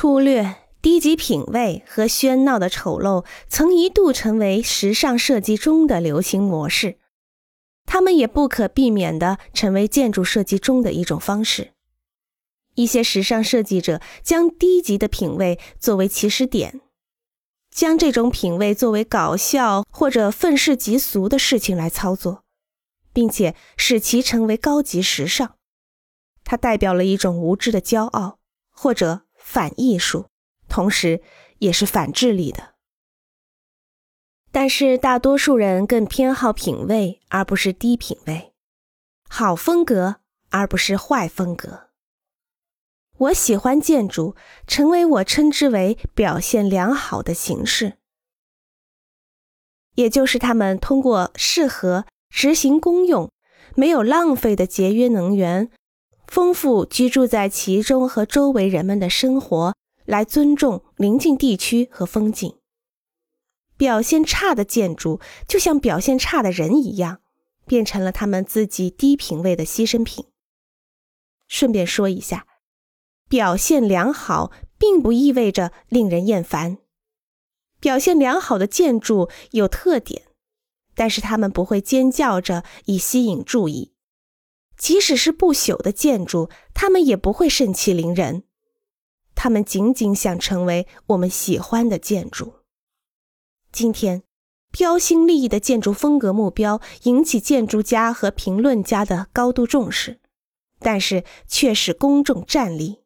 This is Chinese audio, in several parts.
粗略、低级品味和喧闹的丑陋曾一度成为时尚设计中的流行模式，它们也不可避免地成为建筑设计中的一种方式。一些时尚设计者将低级的品味作为起始点，将这种品味作为搞笑或者愤世嫉俗的事情来操作，并且使其成为高级时尚。它代表了一种无知的骄傲，或者反艺术，同时也是反智力的。但是大多数人更偏好品味，而不是低品味；好风格，而不是坏风格。我喜欢建筑成为我称之为表现良好的形式，也就是他们通过适合、执行公用、没有浪费的节约能源，丰富居住在其中和周围人们的生活，来尊重邻近地区和风景。表现差的建筑就像表现差的人一样，变成了他们自己低品位的牺牲品。顺便说一下。表现良好并不意味着令人厌烦。表现良好的建筑有特点，但是他们不会尖叫着以吸引注意。即使是不朽的建筑，他们也不会盛气凌人。他们仅仅想成为我们喜欢的建筑。今天，标新立异的建筑风格目标引起建筑家和评论家的高度重视，但是却使公众站立。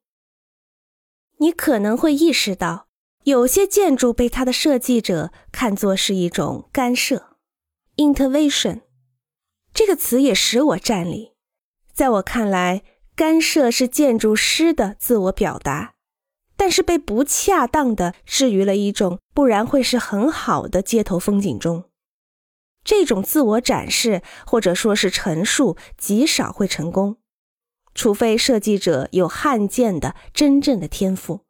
你可能会意识到，有些建筑被它的设计者看作是一种干涉 （intervention）。这个词也使我站立。在我看来，干涉是建筑师的自我表达，但是被不恰当的置于了一种不然会是很好的街头风景中。这种自我展示或者说是陈述极少会成功。除非设计者有罕见的、真正的天赋，